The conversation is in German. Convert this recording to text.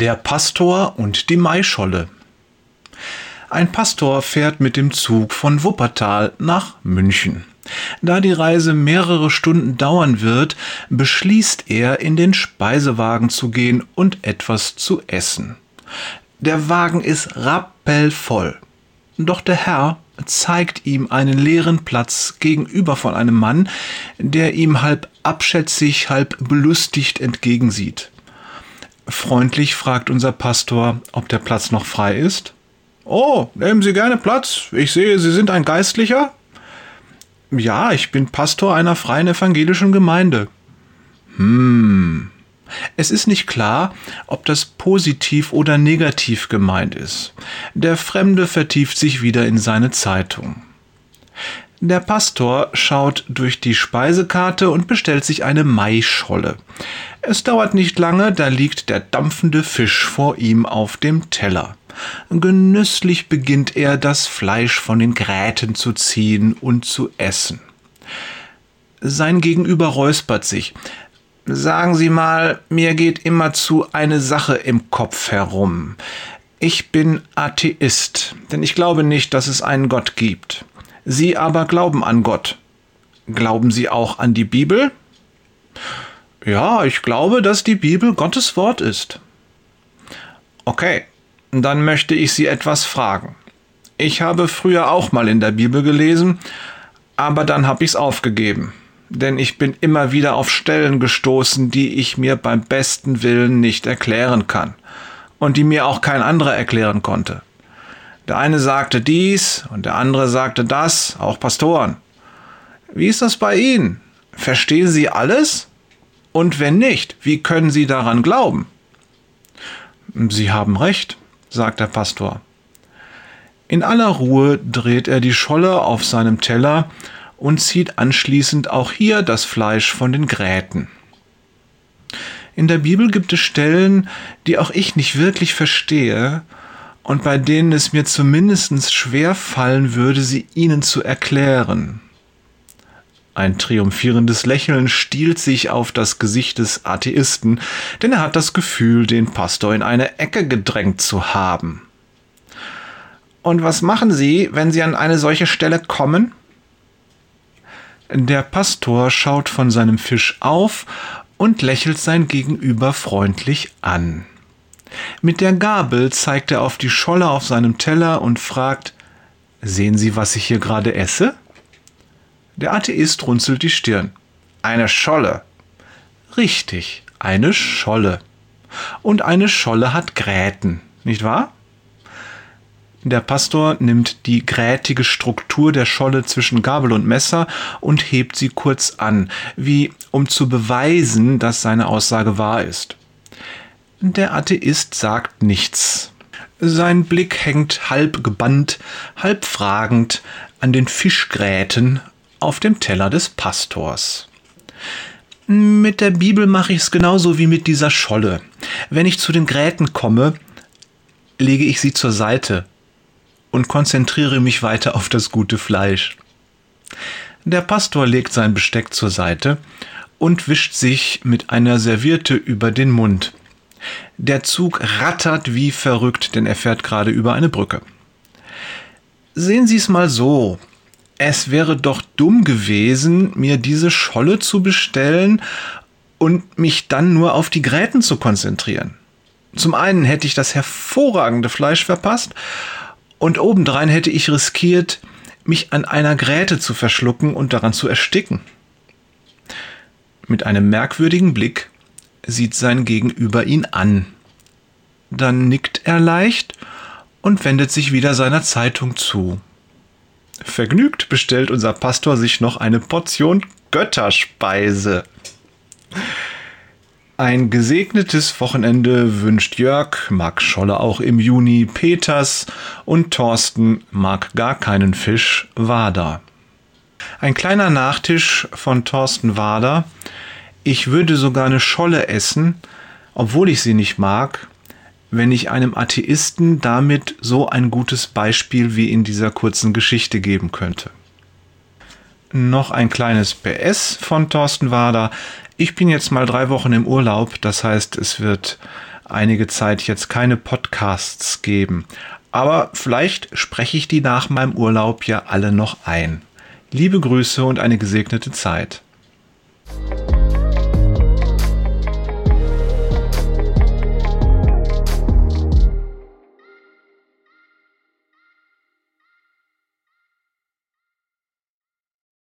Der Pastor und die Maischolle. Ein Pastor fährt mit dem Zug von Wuppertal nach München. Da die Reise mehrere Stunden dauern wird, beschließt er, in den Speisewagen zu gehen und etwas zu essen. Der Wagen ist rappelvoll. Doch der Herr zeigt ihm einen leeren Platz gegenüber von einem Mann, der ihm halb abschätzig, halb belustigt entgegensieht. Freundlich fragt unser Pastor, ob der Platz noch frei ist. Oh, nehmen Sie gerne Platz. Ich sehe, Sie sind ein Geistlicher. Ja, ich bin Pastor einer freien evangelischen Gemeinde. Hm. Es ist nicht klar, ob das positiv oder negativ gemeint ist. Der Fremde vertieft sich wieder in seine Zeitung. Der Pastor schaut durch die Speisekarte und bestellt sich eine Maischolle. Es dauert nicht lange, da liegt der dampfende Fisch vor ihm auf dem Teller. Genüsslich beginnt er, das Fleisch von den Gräten zu ziehen und zu essen. Sein Gegenüber räuspert sich. Sagen Sie mal, mir geht immerzu eine Sache im Kopf herum. Ich bin Atheist, denn ich glaube nicht, dass es einen Gott gibt. Sie aber glauben an Gott. Glauben Sie auch an die Bibel? Ja, ich glaube, dass die Bibel Gottes Wort ist. Okay, dann möchte ich Sie etwas fragen. Ich habe früher auch mal in der Bibel gelesen, aber dann habe ich es aufgegeben, denn ich bin immer wieder auf Stellen gestoßen, die ich mir beim besten Willen nicht erklären kann und die mir auch kein anderer erklären konnte. Der eine sagte dies und der andere sagte das, auch Pastoren. Wie ist das bei Ihnen? Verstehen Sie alles? Und wenn nicht, wie können Sie daran glauben? Sie haben recht, sagt der Pastor. In aller Ruhe dreht er die Scholle auf seinem Teller und zieht anschließend auch hier das Fleisch von den Gräten. In der Bibel gibt es Stellen, die auch ich nicht wirklich verstehe und bei denen es mir zumindest schwer fallen würde, sie ihnen zu erklären. Ein triumphierendes Lächeln stiehlt sich auf das Gesicht des Atheisten, denn er hat das Gefühl, den Pastor in eine Ecke gedrängt zu haben. Und was machen Sie, wenn Sie an eine solche Stelle kommen? Der Pastor schaut von seinem Fisch auf und lächelt sein Gegenüber freundlich an. Mit der Gabel zeigt er auf die Scholle auf seinem Teller und fragt, Sehen Sie, was ich hier gerade esse? Der Atheist runzelt die Stirn. Eine Scholle. Richtig, eine Scholle. Und eine Scholle hat Gräten, nicht wahr? Der Pastor nimmt die grätige Struktur der Scholle zwischen Gabel und Messer und hebt sie kurz an, wie um zu beweisen, dass seine Aussage wahr ist. Der Atheist sagt nichts. Sein Blick hängt halb gebannt, halb fragend an den Fischgräten auf dem Teller des Pastors. Mit der Bibel mache ich es genauso wie mit dieser Scholle. Wenn ich zu den Gräten komme, lege ich sie zur Seite und konzentriere mich weiter auf das gute Fleisch. Der Pastor legt sein Besteck zur Seite und wischt sich mit einer Serviette über den Mund. Der Zug rattert wie verrückt, denn er fährt gerade über eine Brücke. Sehen Sie es mal so. Es wäre doch dumm gewesen, mir diese Scholle zu bestellen und mich dann nur auf die Gräten zu konzentrieren. Zum einen hätte ich das hervorragende Fleisch verpasst und obendrein hätte ich riskiert, mich an einer Gräte zu verschlucken und daran zu ersticken. Mit einem merkwürdigen Blick sieht sein Gegenüber ihn an. Dann nickt er leicht und wendet sich wieder seiner Zeitung zu. Vergnügt bestellt unser Pastor sich noch eine Portion Götterspeise. Ein gesegnetes Wochenende wünscht Jörg, mag Scholle auch im Juni, Peters und Thorsten mag gar keinen Fisch, Wader. Ein kleiner Nachtisch von Thorsten Wader ich würde sogar eine Scholle essen, obwohl ich sie nicht mag, wenn ich einem Atheisten damit so ein gutes Beispiel wie in dieser kurzen Geschichte geben könnte. Noch ein kleines PS von Thorsten Wader. Ich bin jetzt mal drei Wochen im Urlaub, das heißt, es wird einige Zeit jetzt keine Podcasts geben. Aber vielleicht spreche ich die nach meinem Urlaub ja alle noch ein. Liebe Grüße und eine gesegnete Zeit.